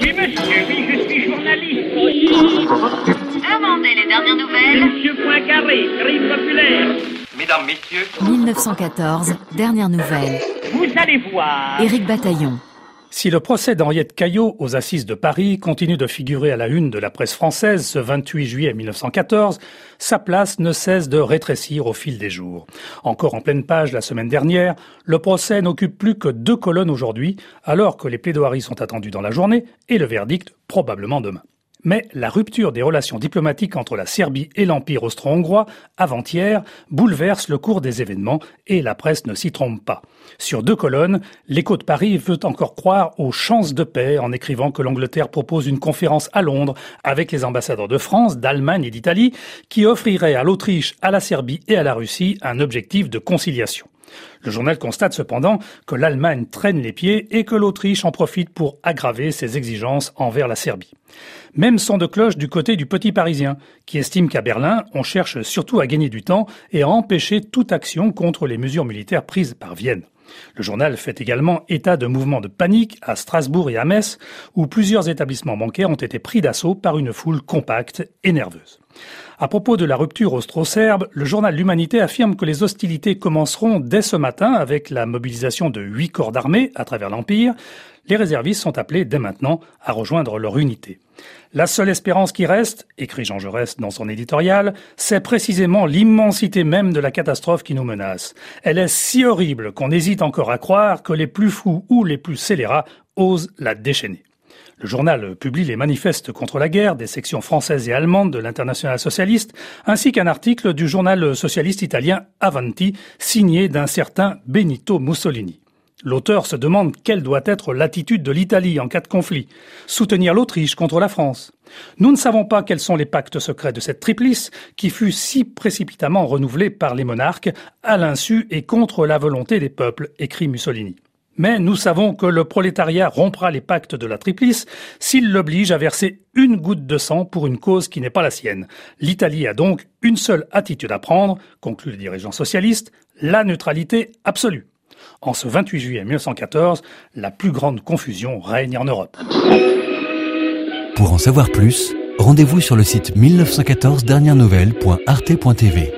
Oui, monsieur, oui, je suis journaliste. Demandez les dernières nouvelles. Monsieur Poincaré, crime populaire. Mesdames, Messieurs, 1914, dernière nouvelle. Vous allez voir. Éric Bataillon. Si le procès d'Henriette Caillot aux assises de Paris continue de figurer à la une de la presse française ce 28 juillet 1914, sa place ne cesse de rétrécir au fil des jours. Encore en pleine page la semaine dernière, le procès n'occupe plus que deux colonnes aujourd'hui, alors que les plaidoiries sont attendues dans la journée et le verdict probablement demain. Mais la rupture des relations diplomatiques entre la Serbie et l'Empire austro-hongrois, avant-hier, bouleverse le cours des événements et la presse ne s'y trompe pas. Sur deux colonnes, l'écho de Paris veut encore croire aux chances de paix en écrivant que l'Angleterre propose une conférence à Londres avec les ambassadeurs de France, d'Allemagne et d'Italie qui offrirait à l'Autriche, à la Serbie et à la Russie un objectif de conciliation. Le journal constate cependant que l'Allemagne traîne les pieds et que l'Autriche en profite pour aggraver ses exigences envers la Serbie. Même son de cloche du côté du petit Parisien, qui estime qu'à Berlin, on cherche surtout à gagner du temps et à empêcher toute action contre les mesures militaires prises par Vienne. Le journal fait également état de mouvements de panique à Strasbourg et à Metz, où plusieurs établissements bancaires ont été pris d'assaut par une foule compacte et nerveuse. À propos de la rupture austro-serbe, le journal L'Humanité affirme que les hostilités commenceront dès ce matin avec la mobilisation de huit corps d'armée à travers l'Empire. Les réservistes sont appelés dès maintenant à rejoindre leur unité. La seule espérance qui reste, écrit Jean Jaurès dans son éditorial, c'est précisément l'immensité même de la catastrophe qui nous menace. Elle est si horrible qu'on hésite encore à croire que les plus fous ou les plus scélérats osent la déchaîner. Le journal publie les manifestes contre la guerre des sections françaises et allemandes de l'international socialiste, ainsi qu'un article du journal socialiste italien Avanti, signé d'un certain Benito Mussolini. L'auteur se demande quelle doit être l'attitude de l'Italie en cas de conflit. Soutenir l'Autriche contre la France. Nous ne savons pas quels sont les pactes secrets de cette triplice qui fut si précipitamment renouvelée par les monarques à l'insu et contre la volonté des peuples, écrit Mussolini. Mais nous savons que le prolétariat rompra les pactes de la Triplice s'il l'oblige à verser une goutte de sang pour une cause qui n'est pas la sienne. L'Italie a donc une seule attitude à prendre, conclut le dirigeant socialiste, la neutralité absolue. En ce 28 juillet 1914, la plus grande confusion règne en Europe. Pour en savoir plus, rendez-vous sur le site 1914 dernières nouvelles.arte.tv.